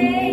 day,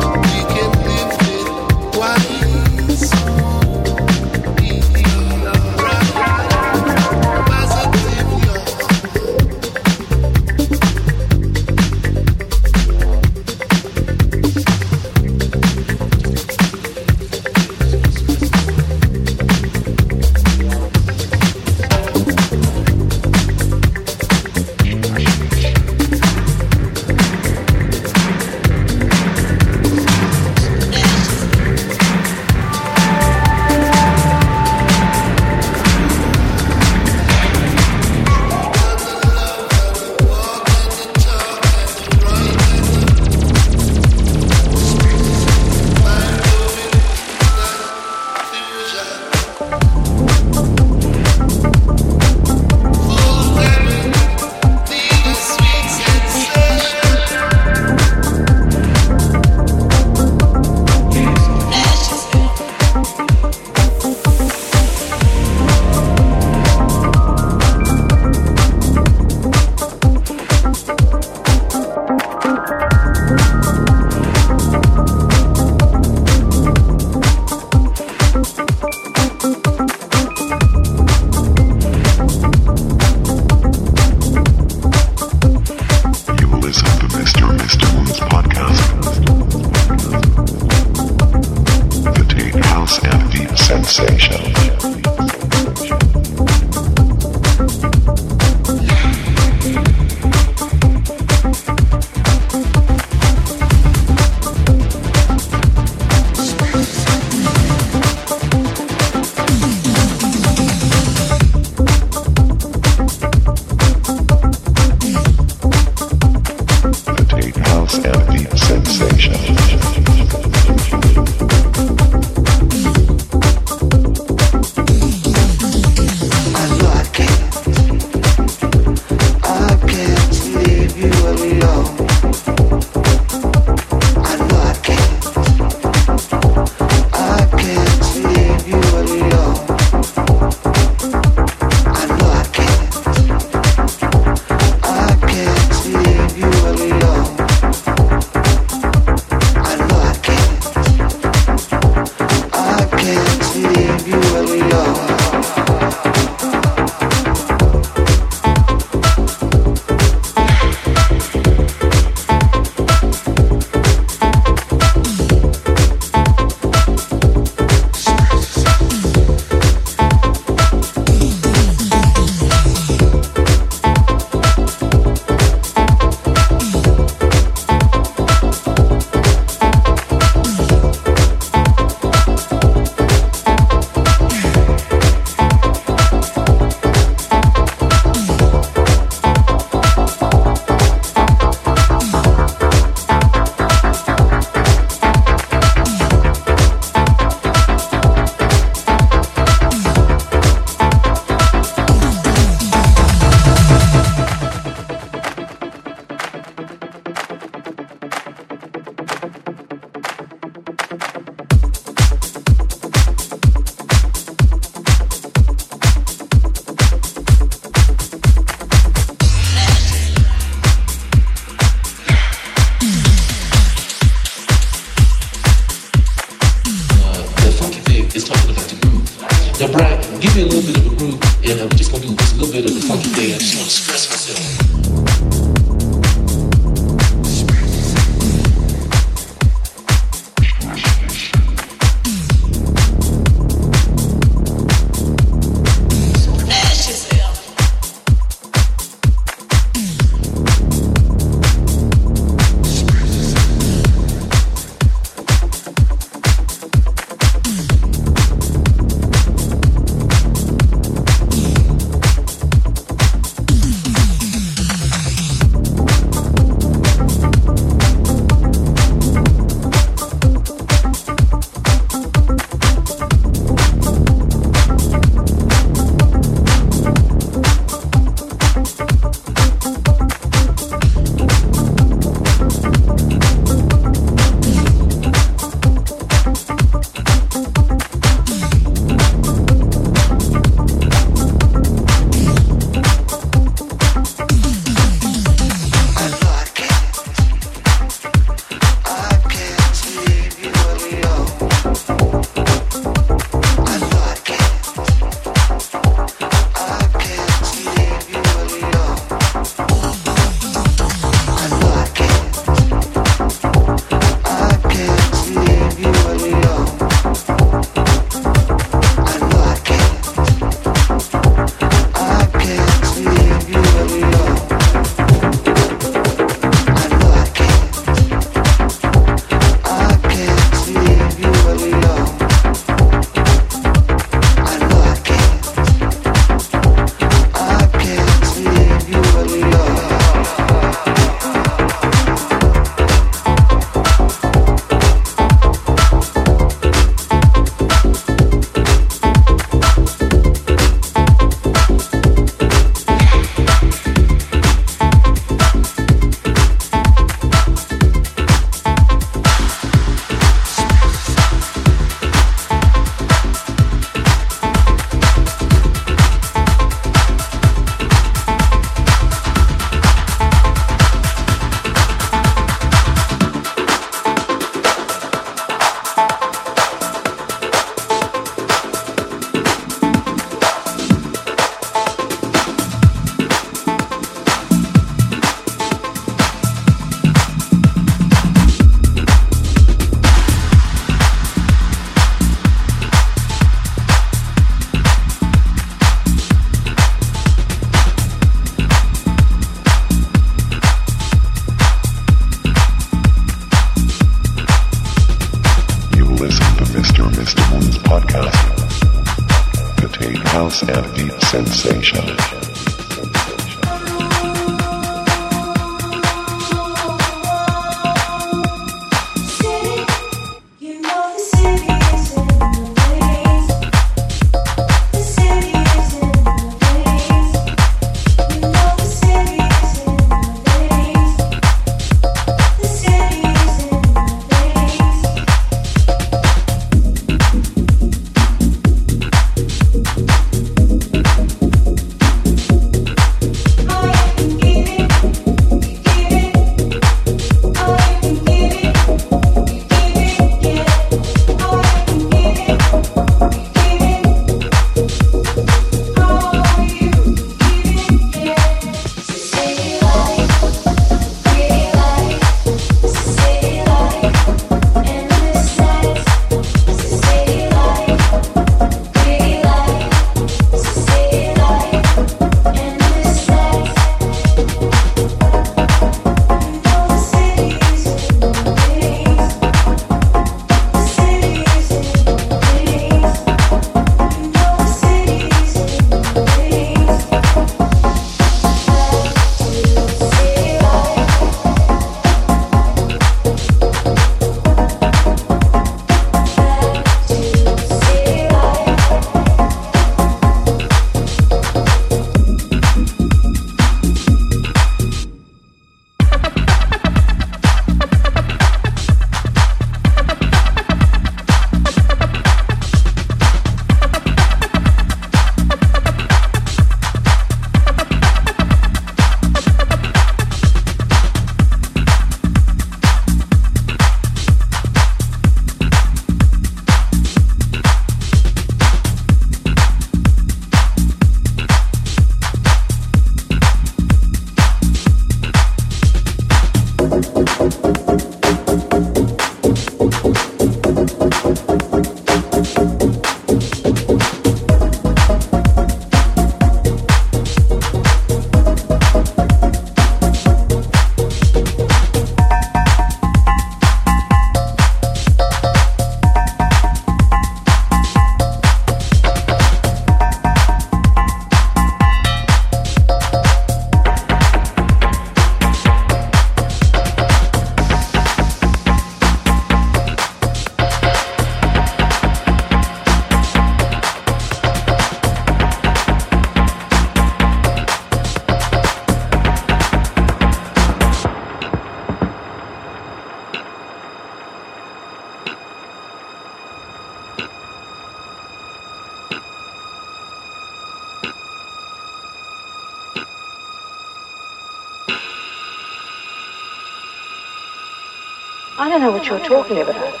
know what you're talking about.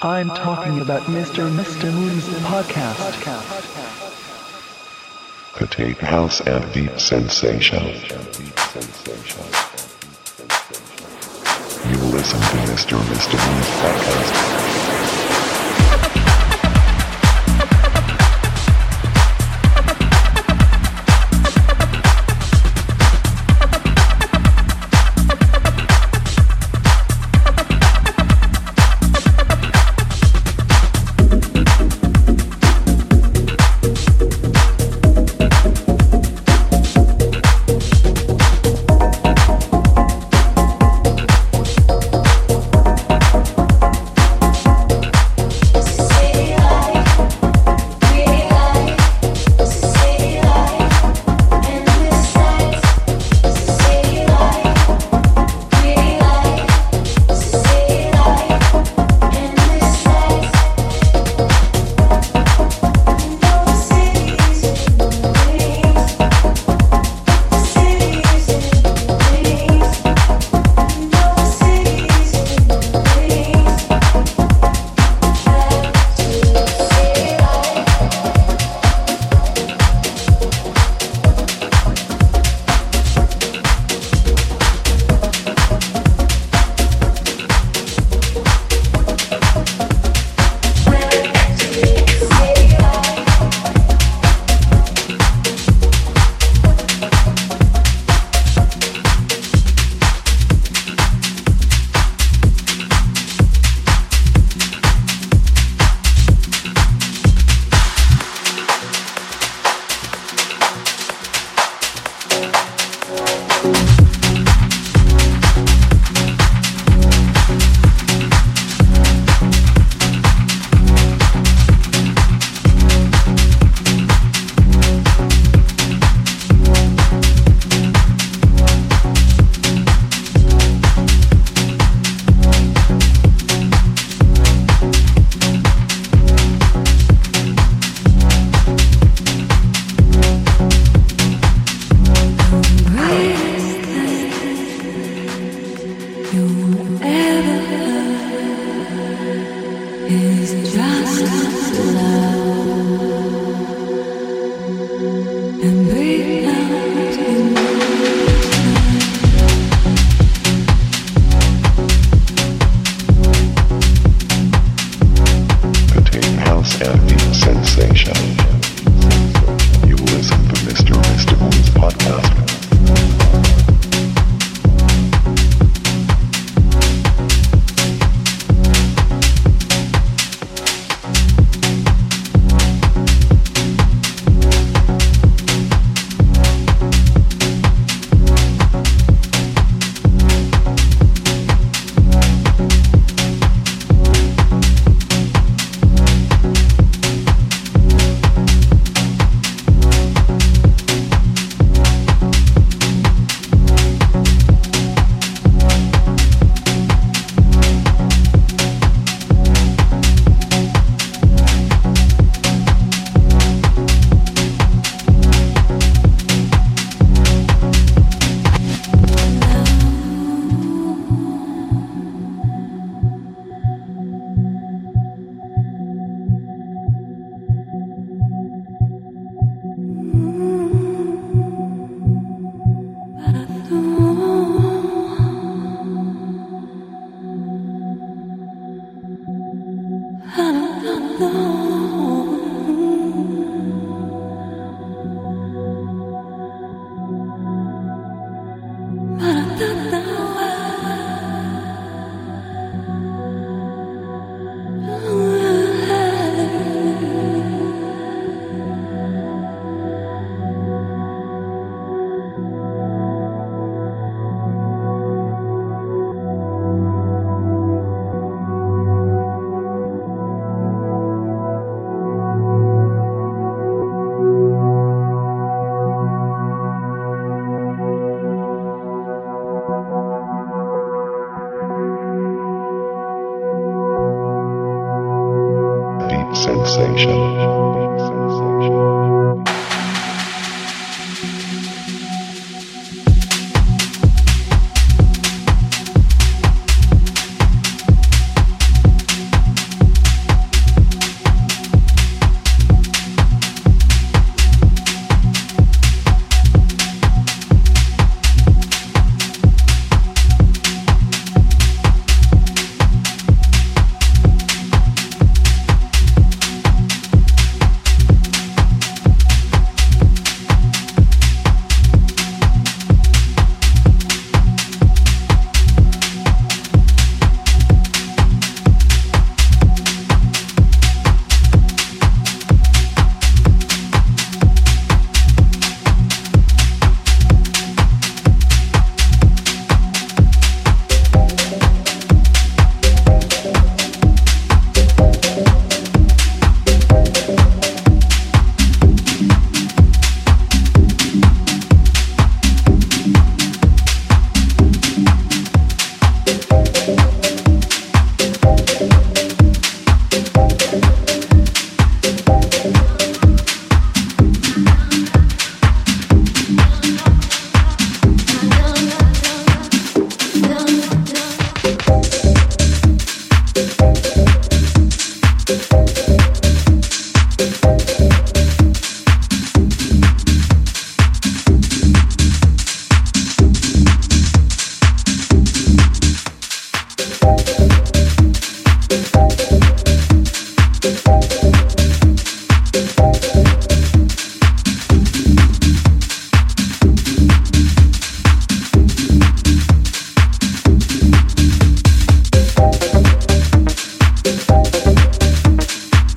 I'm talking about Mr. Mr. Moon's podcast. The Tape House and Deep Sensation. You listen to Mr. Mr. Moon's podcast.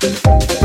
Thank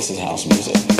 this is house music.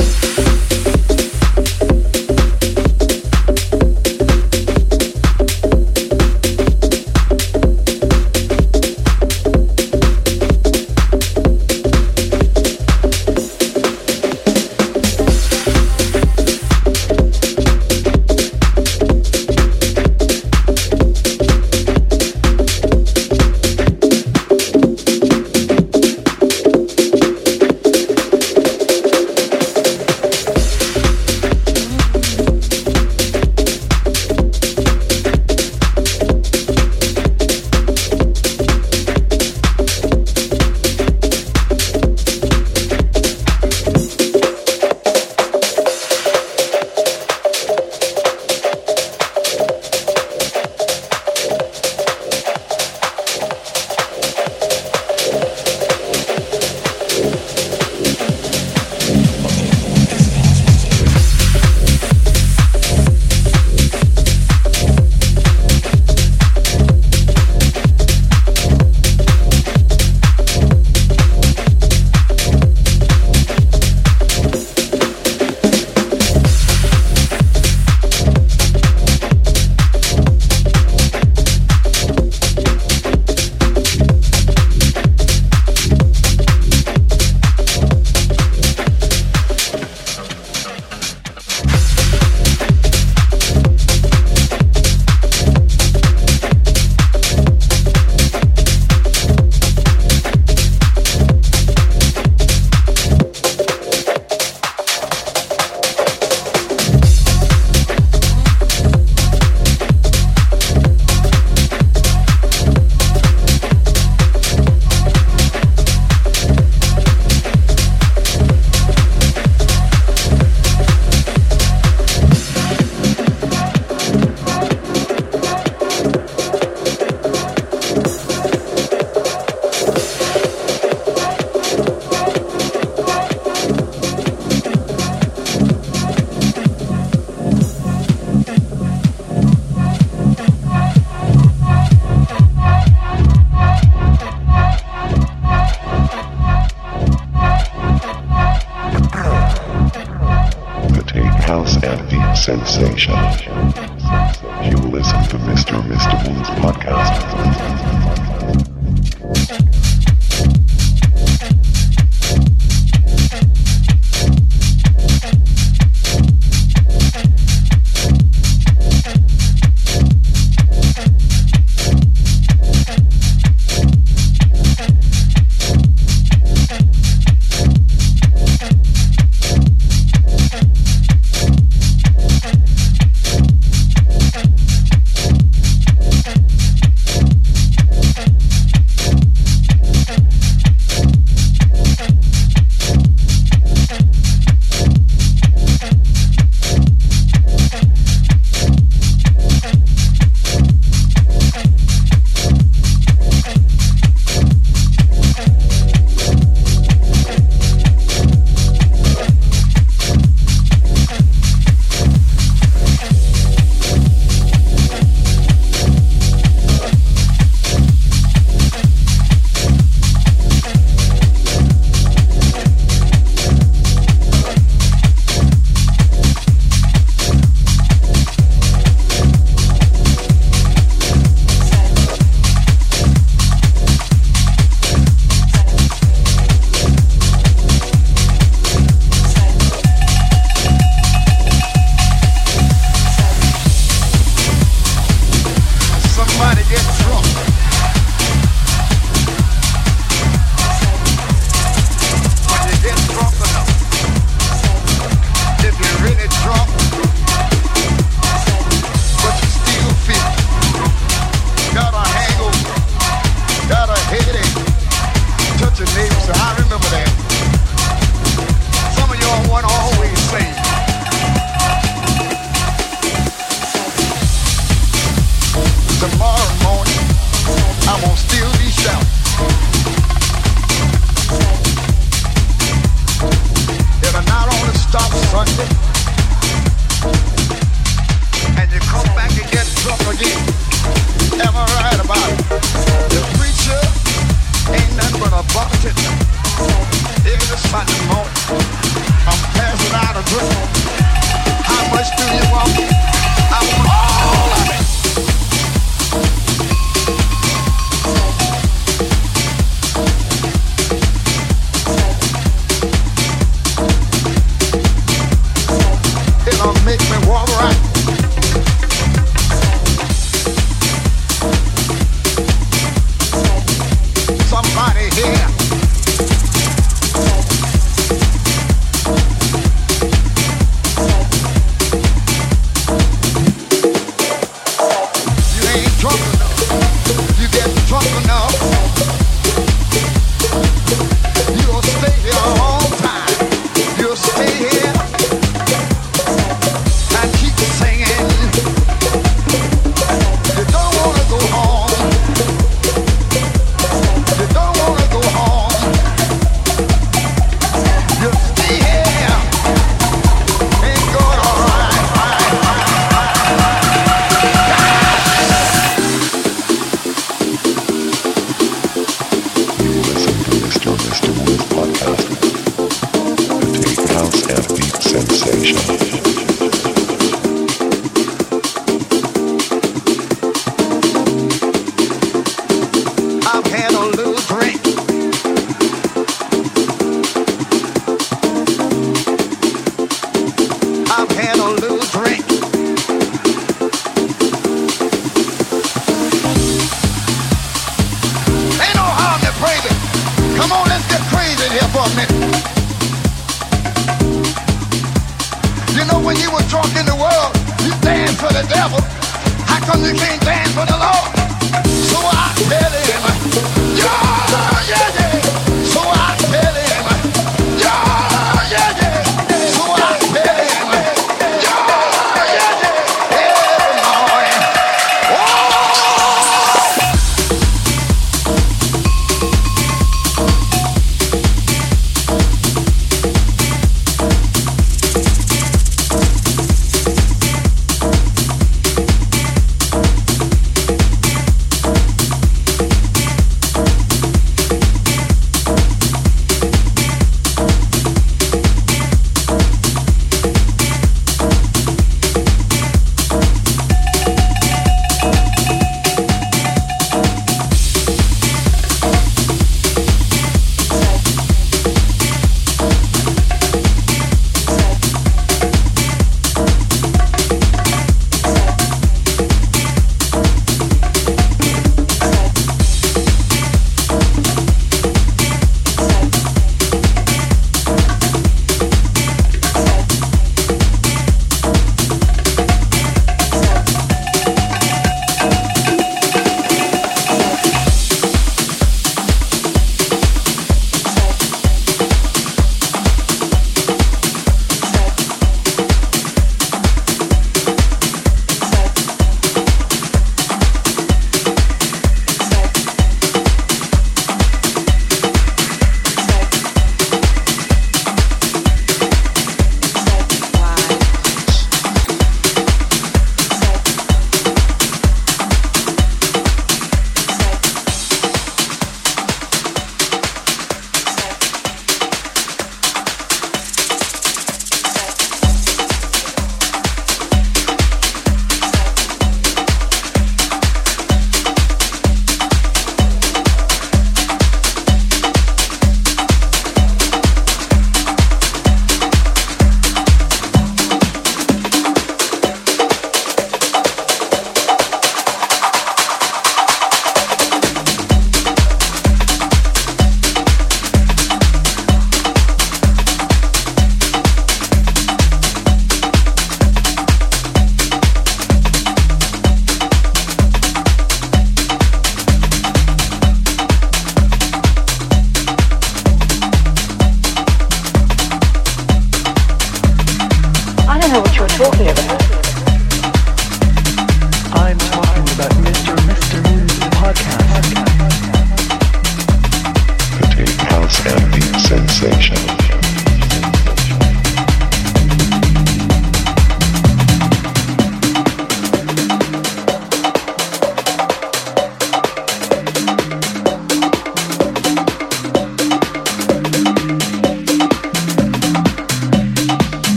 You listen to Mr. Mr. Moon's podcast.